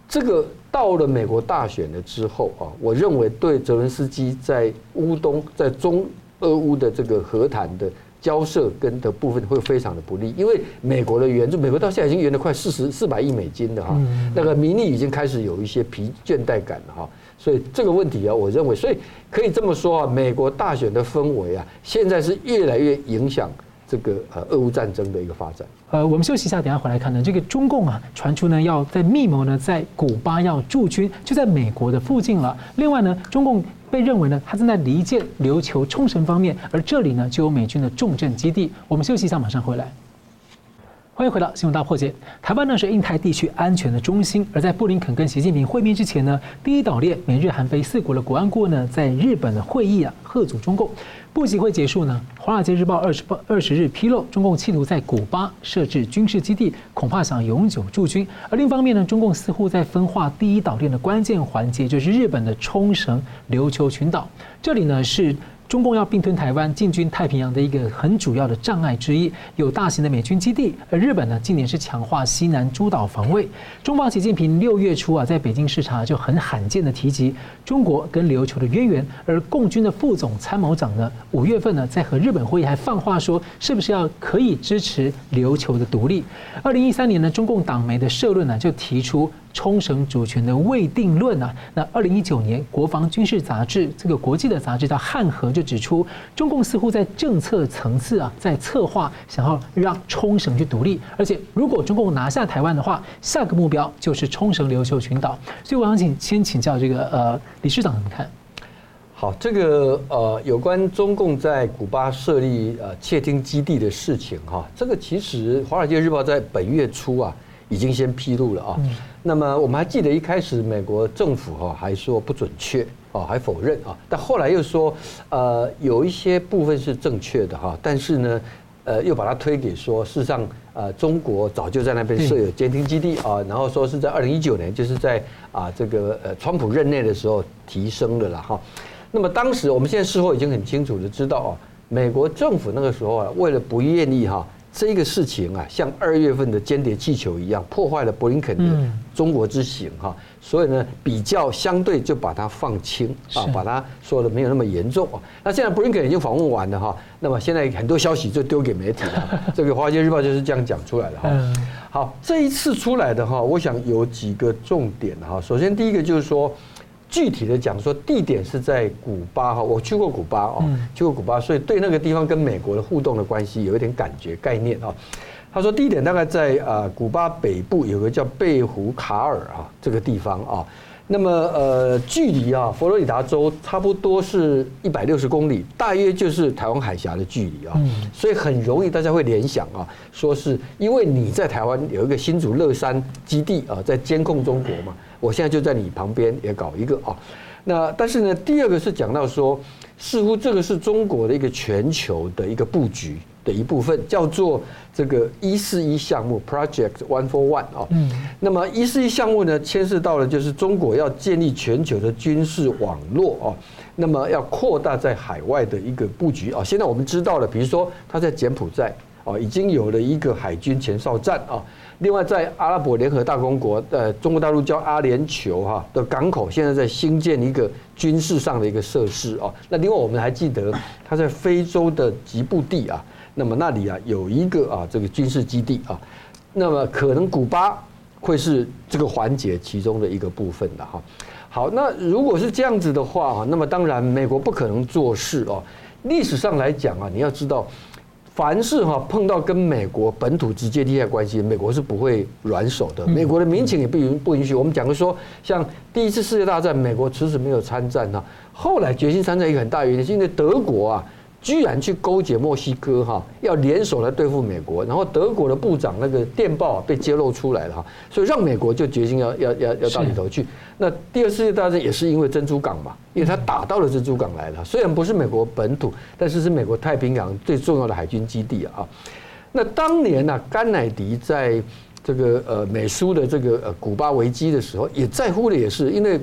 这个到了美国大选了之后啊，我认为对泽伦斯基在乌东、在中俄乌的这个和谈的交涉跟的部分会非常的不利，因为美国的援助，美国到现在已经援了快四十四百亿美金的哈，那个民意已经开始有一些疲倦怠感了哈，所以这个问题啊，我认为，所以可以这么说啊，美国大选的氛围啊，现在是越来越影响。这个呃，俄乌战争的一个发展。呃，我们休息一下，等下回来看呢。这个中共啊，传出呢要在密谋呢，在古巴要驻军，就在美国的附近了。另外呢，中共被认为呢，他正在离间琉球冲绳方面，而这里呢就有美军的重镇基地。我们休息一下，马上回来。欢迎回到新闻大破解。台湾呢是印太地区安全的中心，而在布林肯跟习近平会面之前呢，第一岛链美日韩菲四国的国安顾问呢在日本的会议啊，贺阻中共。布习会结束呢，《华尔街日报》二十八二十日披露，中共企图在古巴设置军事基地，恐怕想永久驻军。而另一方面呢，中共似乎在分化第一岛链的关键环节，就是日本的冲绳琉球群岛。这里呢是。中共要并吞台湾、进军太平洋的一个很主要的障碍之一，有大型的美军基地。而日本呢，今年是强化西南诸岛防卫。中方习近平六月初啊，在北京视察就很罕见的提及中国跟琉球的渊源。而共军的副总参谋长呢，五月份呢，在和日本会议还放话说，是不是要可以支持琉球的独立？二零一三年呢，中共党媒的社论呢，就提出。冲绳主权的未定论啊，那二零一九年国防军事杂志这个国际的杂志叫《汉和》就指出，中共似乎在政策层次啊，在策划想要让冲绳去独立，而且如果中共拿下台湾的话，下个目标就是冲绳琉球群岛。所以我想请先请教这个呃理事长怎么看？好，这个呃有关中共在古巴设立呃窃听基地的事情哈，这个其实《华尔街日报》在本月初啊。已经先披露了啊，那么我们还记得一开始美国政府哈还说不准确啊，还否认啊，但后来又说呃有一些部分是正确的哈，但是呢呃又把它推给说事实上呃中国早就在那边设有监听基地啊，然后说是在二零一九年就是在啊这个呃川普任内的时候提升的了哈，那么当时我们现在事后已经很清楚的知道啊，美国政府那个时候啊为了不愿意哈。这个事情啊，像二月份的间谍气球一样，破坏了布林肯的中国之行哈，所以呢，比较相对就把它放轻啊，把它说的没有那么严重啊。那现在布林肯已经访问完了哈，那么现在很多消息就丢给媒体了，这个《华尔街日报》就是这样讲出来的哈。好，这一次出来的哈，我想有几个重点哈。首先第一个就是说。具体的讲说，地点是在古巴哈，我去过古巴哦，去过古巴，所以对那个地方跟美国的互动的关系有一点感觉概念啊。他说地点大概在啊古巴北部有个叫贝胡卡尔啊这个地方啊。那么呃，距离啊佛罗里达州差不多是一百六十公里，大约就是台湾海峡的距离啊，所以很容易大家会联想啊，说是因为你在台湾有一个新竹乐山基地啊，在监控中国嘛，我现在就在你旁边也搞一个啊。那但是呢，第二个是讲到说，似乎这个是中国的一个全球的一个布局。的一部分叫做这个一四一项目 Project One for One 啊，嗯，那么一四一项目呢，牵涉到了就是中国要建立全球的军事网络啊，那么要扩大在海外的一个布局啊。现在我们知道了，比如说他在柬埔寨啊，已经有了一个海军前哨站啊。另外，在阿拉伯联合大公国，呃，中国大陆叫阿联酋哈的港口，现在在兴建一个军事上的一个设施啊。那另外，我们还记得他在非洲的吉布地啊。那么那里啊有一个啊这个军事基地啊，那么可能古巴会是这个环节其中的一个部分的哈。好，那如果是这样子的话，那么当然美国不可能做事哦。历史上来讲啊，你要知道，凡是哈碰到跟美国本土直接利害关系，美国是不会软手的。美国的民情也不允不允许。我们讲过说，像第一次世界大战，美国迟迟没有参战哈，后来决心参战一个很大原因是因为德国啊。居然去勾结墨西哥哈，要联手来对付美国，然后德国的部长那个电报啊被揭露出来了哈，所以让美国就决心要要要要到里头去。那第二次世界大战也是因为珍珠港嘛，因为他打到了珍珠港来了，虽然不是美国本土，但是是美国太平洋最重要的海军基地啊。那当年呢，甘乃迪在这个呃美苏的这个呃古巴危机的时候，也在乎的也是因为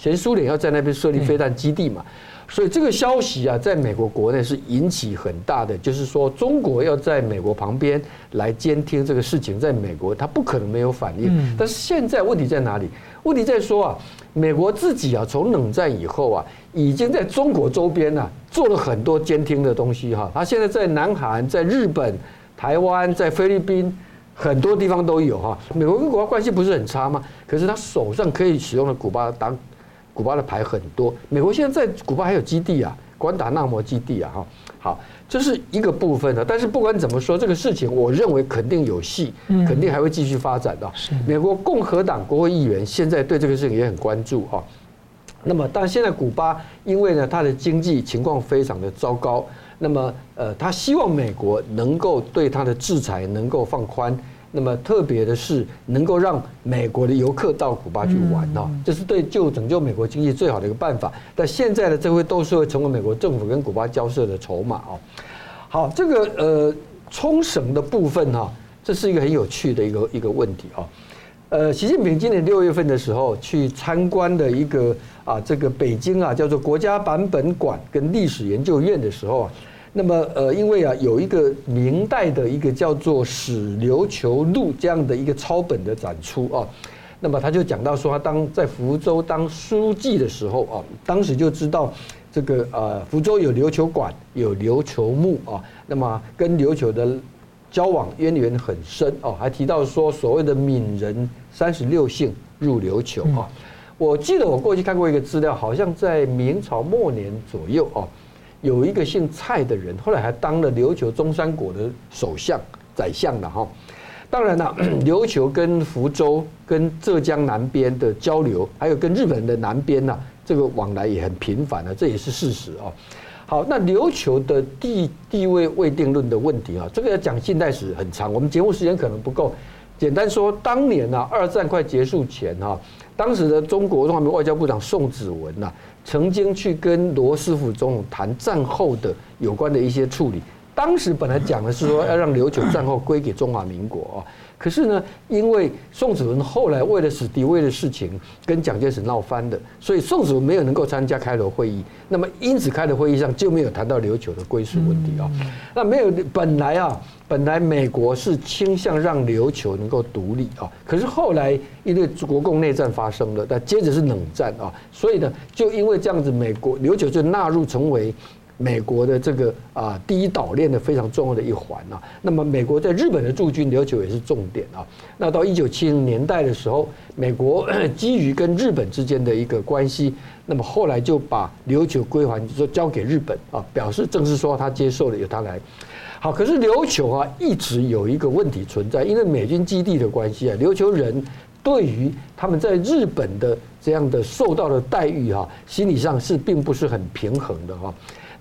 前苏联要在那边设立飞弹基地嘛。所以这个消息啊，在美国国内是引起很大的，就是说中国要在美国旁边来监听这个事情，在美国他不可能没有反应。但是现在问题在哪里？问题在说啊，美国自己啊，从冷战以后啊，已经在中国周边啊做了很多监听的东西哈。他现在在南韩、在日本、台湾、在菲律宾很多地方都有哈。美国跟古巴关系不是很差吗？可是他手上可以使用的古巴当。古巴的牌很多，美国现在在古巴还有基地啊，关达纳摩基地啊，哈，好，这是一个部分的。但是不管怎么说，这个事情我认为肯定有戏，肯定还会继续发展的。美国共和党国会议员现在对这个事情也很关注啊。那么，但现在古巴因为呢，它的经济情况非常的糟糕，那么呃，他希望美国能够对他的制裁能够放宽。那么特别的是，能够让美国的游客到古巴去玩哦，这是对救拯救美国经济最好的一个办法。但现在的这会都是会成为美国政府跟古巴交涉的筹码哦。好，这个呃冲绳的部分哈，这是一个很有趣的一个一个问题哦。呃，习近平今年六月份的时候去参观的一个啊，这个北京啊叫做国家版本馆跟历史研究院的时候啊。那么，呃，因为啊，有一个明代的一个叫做《史琉球录》这样的一个抄本的展出啊，那么他就讲到说，他当在福州当书记的时候啊，当时就知道这个呃，福州有琉球馆，有琉球墓啊，那么跟琉球的交往渊源很深哦，还提到说所谓的闽人三十六姓入琉球啊，我记得我过去看过一个资料，好像在明朝末年左右啊。有一个姓蔡的人，后来还当了琉球中山国的首相、宰相的哈。当然了，琉球跟福州、跟浙江南边的交流，还有跟日本的南边呐，这个往来也很频繁的，这也是事实哦。好，那琉球的地地位未定论的问题啊，这个要讲近代史很长，我们节目时间可能不够。简单说，当年呢，二战快结束前哈，当时的中国中华民国外交部长宋子文呐。曾经去跟罗斯福总统谈战后的有关的一些处理，当时本来讲的是说 要让琉球战后归给中华民国啊，可是呢，因为宋子文后来为了史迪威的事情跟蒋介石闹翻的，所以宋子文没有能够参加开罗会议，那么因此开罗会议上就没有谈到琉球的归属问题啊，那没有本来啊。本来美国是倾向让琉球能够独立啊，可是后来因为国共内战发生了，但接着是冷战啊，所以呢，就因为这样子，美国琉球就纳入成为美国的这个啊第一岛链的非常重要的一环啊。那么美国在日本的驻军琉球也是重点啊。那到一九七零年代的时候，美国 基于跟日本之间的一个关系，那么后来就把琉球归还，就说交给日本啊，表示正式说他接受了由他来。好，可是琉球啊，一直有一个问题存在，因为美军基地的关系啊，琉球人对于他们在日本的这样的受到的待遇哈，心理上是并不是很平衡的哈。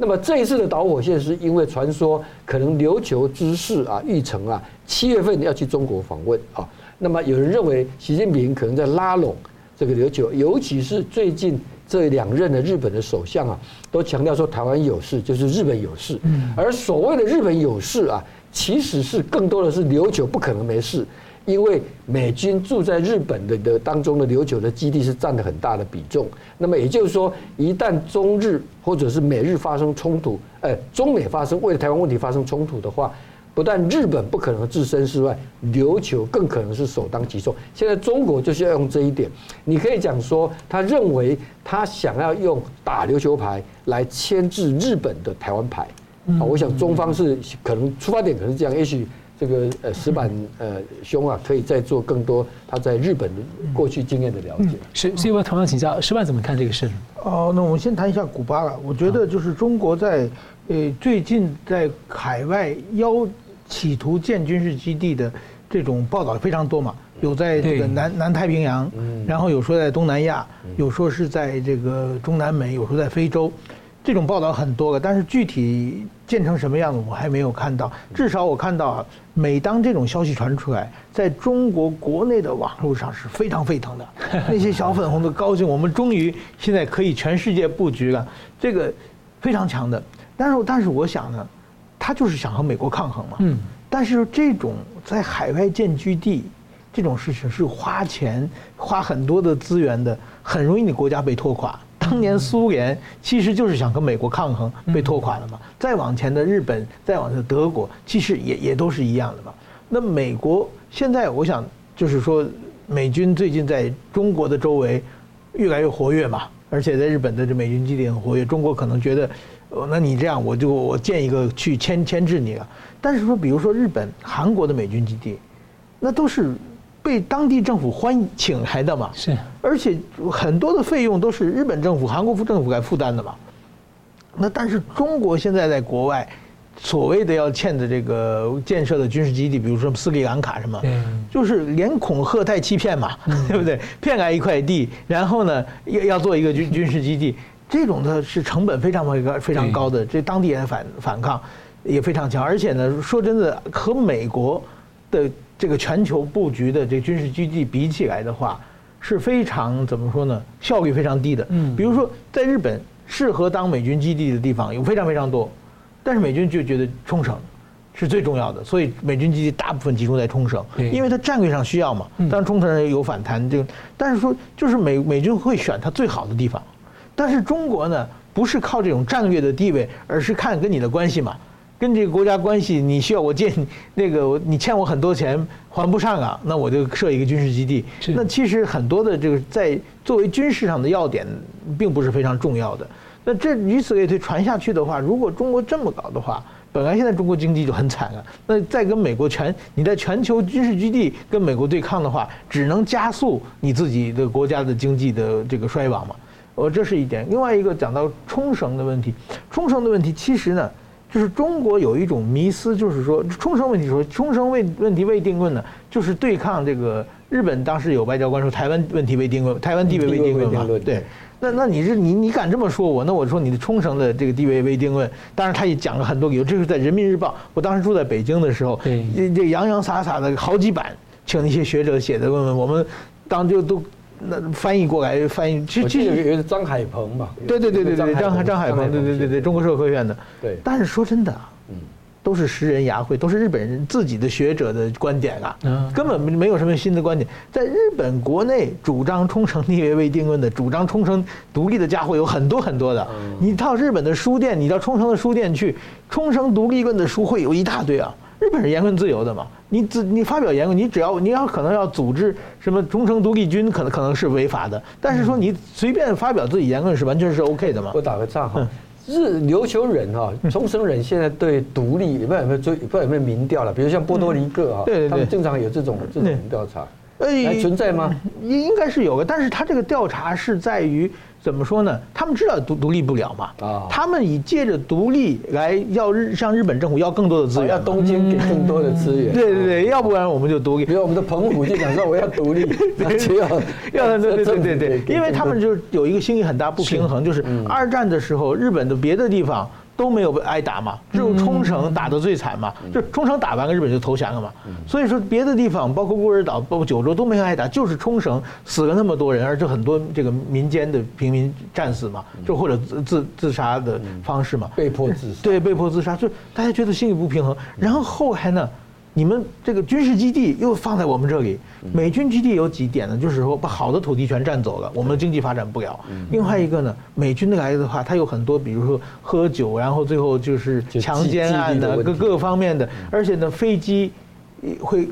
那么这一次的导火线是因为传说可能琉球之事啊，玉成啊，七月份要去中国访问啊，那么有人认为习近平可能在拉拢这个琉球，尤其是最近。这两任的日本的首相啊，都强调说台湾有事就是日本有事，而所谓的日本有事啊，其实是更多的是琉球不可能没事，因为美军驻在日本的的当中的琉球的基地是占了很大的比重。那么也就是说，一旦中日或者是美日发生冲突，呃，中美发生为了台湾问题发生冲突的话。不但日本不可能置身事外，琉球更可能是首当其冲。现在中国就是要用这一点，你可以讲说，他认为他想要用打琉球牌来牵制日本的台湾牌。啊，我想中方是可能出发点可能是这样，也许这个呃石板呃兄啊，可以再做更多他在日本的过去经验的了解。嗯、是，所以我同样请教石板怎么看这个事？哦，那我们先谈一下古巴了。我觉得就是中国在呃最近在海外邀企图建军事基地的这种报道非常多嘛，有在这个南南太平洋，然后有说在东南亚，有说是在这个中南美，有说在非洲。这种报道很多个，但是具体建成什么样子我还没有看到。至少我看到啊，每当这种消息传出来，在中国国内的网络上是非常沸腾的。那些小粉红的高兴，我们终于现在可以全世界布局了，这个非常强的。但是，但是我想呢，他就是想和美国抗衡嘛。嗯。但是这种在海外建基地这种事情是花钱花很多的资源的，很容易你国家被拖垮。当年苏联其实就是想跟美国抗衡，被拖垮了嘛。再往前的日本，再往前的德国，其实也也都是一样的嘛。那美国现在，我想就是说，美军最近在中国的周围越来越活跃嘛，而且在日本的这美军基地很活跃。中国可能觉得，那你这样，我就我建一个去牵牵制你了。但是说，比如说日本、韩国的美军基地，那都是。被当地政府欢请来的嘛，是，而且很多的费用都是日本政府、韩国政府来负担的嘛。那但是中国现在在国外所谓的要建的这个建设的军事基地，比如说斯里兰卡什么，就是连恐吓带欺骗嘛，对不对？骗来一块地，然后呢要要做一个军军事基地，这种的是成本非常非常非常高的，这当地人反反抗也非常强，而且呢，说真的，和美国的。这个全球布局的这军事基地比起来的话，是非常怎么说呢？效率非常低的。嗯，比如说在日本适合当美军基地的地方有非常非常多，但是美军就觉得冲绳是最重要的，所以美军基地大部分集中在冲绳，因为它战略上需要嘛。当然冲绳人有反弹，这个但是说就是美美军会选它最好的地方，但是中国呢不是靠这种战略的地位，而是看跟你的关系嘛。跟这个国家关系，你需要我借那个，你欠我很多钱还不上啊，那我就设一个军事基地。那其实很多的这个在作为军事上的要点，并不是非常重要的。那这以此类推传下去的话，如果中国这么搞的话，本来现在中国经济就很惨了，那再跟美国全你在全球军事基地跟美国对抗的话，只能加速你自己的国家的经济的这个衰亡嘛。呃，这是一点。另外一个讲到冲绳的问题，冲绳的问题其实呢。就是中国有一种迷思，就是说冲绳问题说冲绳问问题未定论呢，就是对抗这个日本当时有外交官说台湾问题未定论，台湾地位未定论嘛。对，那那你是你你敢这么说我？那我说你的冲绳的这个地位未定论，当然他也讲了很多理由。这是在人民日报，我当时住在北京的时候，这这洋洋洒洒的好几版，请那些学者写的论文，我们当就都。那翻译过来翻译，其实其实有一个张海鹏嘛，对对对对对，张张海鹏，对对对对，中国社科院的。对。但是说真的，嗯，都是拾人牙慧，都是日本人自己的学者的观点啊，根本没有什么新的观点。在日本国内主张冲绳地位未定论的，主张冲绳独立的家伙有很多很多的。你到日本的书店，你到冲绳的书店去，冲绳独立论的书会有一大堆啊。日本是言论自由的嘛？你只你发表言论，你只要你要可能要组织什么忠诚独立军，可能可能是违法的。但是说你随便发表自己言论是完全是 OK 的嘛？我打个岔哈，日琉球人哈，冲绳人现在对独立不知道有没有追，不知道有没有民调了？比如像波多黎各哈，他们经常有这种这种调查，还存在吗？应应该是有的，但是他这个调查是在于。怎么说呢？他们知道独独立不了嘛？啊，他们以借着独立来要日向日本政府要更多的资源，要东京给更多的资源。对对对，要不然我们就独立。比如我们的澎湖就想说我要独立，只要要对对对对对，因为他们就有一个心理很大不平衡，就是二战的时候日本的别的地方。都没有被挨打嘛，只有冲绳打得最惨嘛，就冲绳打完了，日本就投降了嘛。所以说别的地方，包括鹿儿岛、包括九州都没挨打，就是冲绳死了那么多人，而且很多这个民间的平民战死嘛，就或者自自自杀的方式嘛，被迫自杀。对，被迫自杀，就大家觉得心里不平衡。然后后来呢？你们这个军事基地又放在我们这里，美军基地有几点呢？就是说把好的土地全占走了，我们的经济发展不了。另外一个呢，美军的来的话，它有很多，比如说喝酒，然后最后就是强奸案的各各个方面的，而且呢，飞机会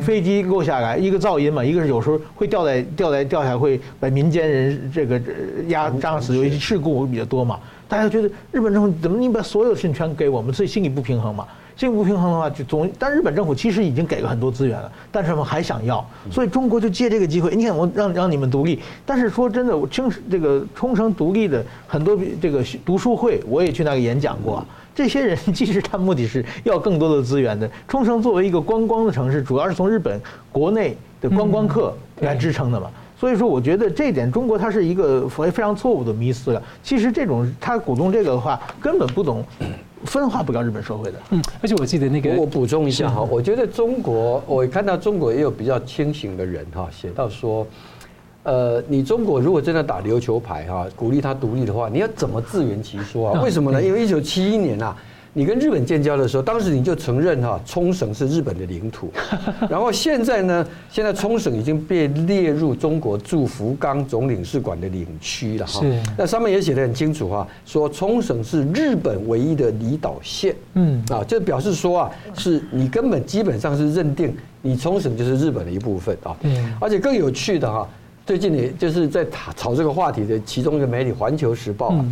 飞机落下来，一个噪音嘛，一个是有时候会掉在掉在掉下来会把民间人这个压炸死，尤其事故比较多嘛。大家觉得日本政府怎么你把所有事情全给我们，所以心里不平衡嘛。心理不平衡的话，就总但日本政府其实已经给了很多资源了，但是他们还想要，所以中国就借这个机会，你看我让让你们独立，但是说真的，我清这个冲绳独立的很多这个读书会，我也去那个演讲过。这些人其实他目的是要更多的资源的。冲绳作为一个观光的城市，主要是从日本国内的观光客来支撑的嘛。所以说，我觉得这一点中国它是一个非非常错误的迷思了。其实这种他鼓动这个的话，根本不懂分化不了日本社会的。嗯，而且我记得那个，我补充一下哈，我觉得中国，我看到中国也有比较清醒的人哈，写到说。呃，你中国如果真的打琉球牌哈，鼓励他独立的话，你要怎么自圆其说啊？为什么呢？因为一九七一年啊，你跟日本建交的时候，当时你就承认哈，冲绳是日本的领土。然后现在呢，现在冲绳已经被列入中国驻福冈总领事馆的领区了哈。那上面也写得很清楚哈，说冲绳是日本唯一的离岛县。嗯啊，就表示说啊，是你根本基本上是认定你冲绳就是日本的一部分啊。嗯，而且更有趣的哈。最近也就是在炒这个话题的其中一个媒体《环球时报》啊，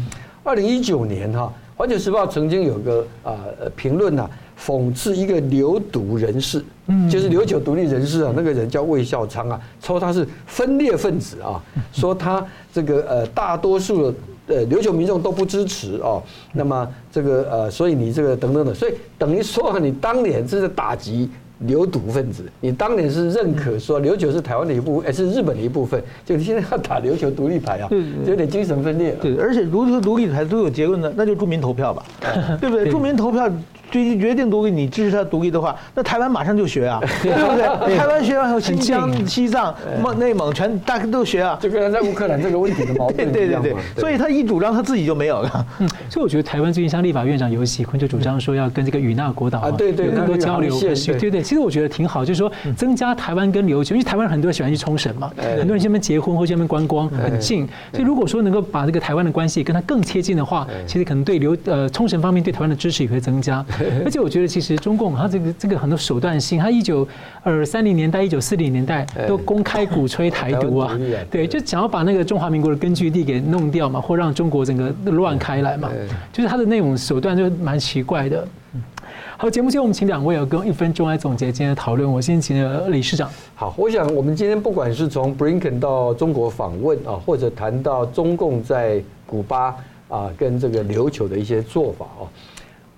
二零一九年哈，《环球时报》曾经有个啊评论呐，讽刺一个留独人士，就是琉球独立人士啊，那个人叫魏孝昌啊，说他是分裂分子啊，说他这个呃大多数的呃琉球民众都不支持哦，那么这个呃，所以你这个等等等，所以等于说你当年这是打击。留独分子，你当年是认可说琉球是台湾的一部分，哎，是日本的一部分，就你现在要打琉球独立牌啊，有点精神分裂。对，而且琉球独立牌都有结论的，那就住民投票吧，对不对？住民投票。决决定独立，你支持他独立的话，那台湾马上就学啊，对不对？台湾学完后，新疆、西藏、蒙内蒙全大家都学啊。就跟在乌克兰这个问题的矛盾 对对对，所以他一主张，他自己就没有了。嗯，所以我觉得台湾最近像立法院长游喜坤就主张说要跟这个与那国岛啊，对对，有更多交流。对。对，其实我觉得挺好，就是说增加台湾跟琉球，因为台湾很多人喜欢去冲绳嘛，很多人去那边结婚或去那边观光很近，所以如果说能够把这个台湾的关系跟他更贴近的话，其实可能对琉呃冲绳方面对台湾的支持也会增加。而且我觉得其实中共它这个这个很多手段性，它一九二三零年代、一九四零年代都公开鼓吹台独啊，对，就想要把那个中华民国的根据地给弄掉嘛，或让中国整个乱开来嘛，就是他的那种手段就蛮奇怪的。好，节目最后我们请两位有跟一分钟来总结今天的讨论。我先请李市长。好，我想我们今天不管是从布林肯到中国访问啊，或者谈到中共在古巴啊跟这个琉球的一些做法啊。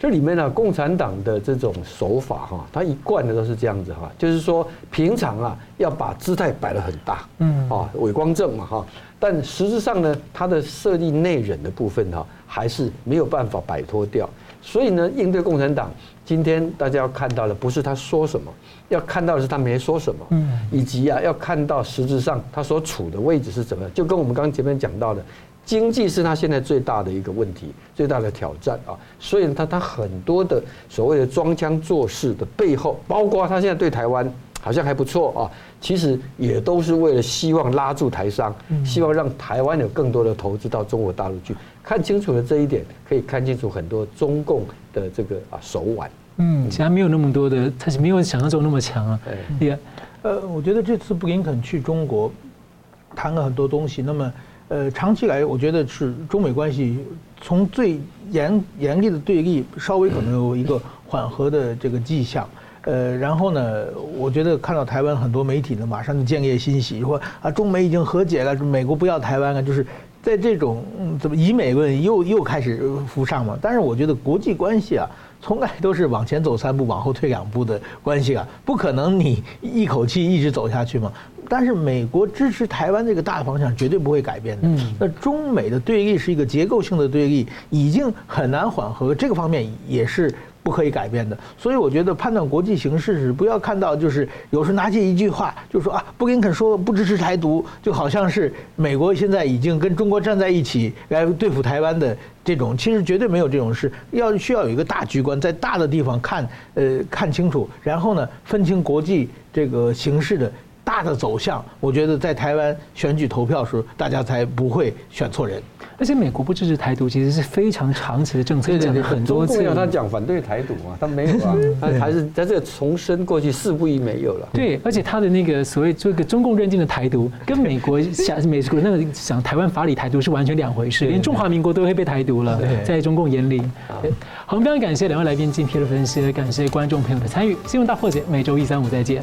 这里面呢，共产党的这种手法哈，他一贯的都是这样子哈，就是说平常啊要把姿态摆得很大，嗯啊伟光正嘛哈，但实质上呢，他的设立内忍的部分哈，还是没有办法摆脱掉。所以呢，应对共产党，今天大家要看到的不是他说什么，要看到的是他没说什么，嗯，以及啊要看到实质上他所处的位置是怎么样，就跟我们刚刚前面讲到的。经济是他现在最大的一个问题，最大的挑战啊！所以他他很多的所谓的装腔作势的背后，包括他现在对台湾好像还不错啊，其实也都是为了希望拉住台商，希望让台湾有更多的投资到中国大陆去。看清楚了这一点，可以看清楚很多中共的这个啊手腕。嗯，其他没有那么多的，他是没有想象中那么强啊。也，呃，我觉得这次布林肯去中国谈了很多东西，那么。呃，长期来，我觉得是中美关系从最严严厉的对立，稍微可能有一个缓和的这个迹象。呃，然后呢，我觉得看到台湾很多媒体呢，马上就建立欣喜，说啊，中美已经和解了，美国不要台湾了，就是在这种怎么以美论又又开始浮上嘛。但是我觉得国际关系啊，从来都是往前走三步，往后退两步的关系啊，不可能你一口气一直走下去嘛。但是美国支持台湾这个大方向绝对不会改变的。那中美的对立是一个结构性的对立，已经很难缓和，这个方面也是不可以改变的。所以我觉得判断国际形势是不要看到就是有时候拿起一句话就说啊，布林肯说不支持台独，就好像是美国现在已经跟中国站在一起来对付台湾的这种，其实绝对没有这种事。要需要有一个大局观，在大的地方看，呃，看清楚，然后呢，分清国际这个形势的。大的走向，我觉得在台湾选举投票时，大家才不会选错人。而且美国不支持台独，其实是非常长期的政策，讲了很多次。要他讲反对台独嘛，他没有啊，他还是在这个重申过去四不一没有了。对，而且他的那个所谓这个中共认定的台独，跟美国想美国那个想台湾法理台独是完全两回事，连中华民国都会被台独了，在中共眼里。好，非常感谢两位来宾今天的分析，感谢观众朋友的参与。新闻大破解每周一、三、五再见。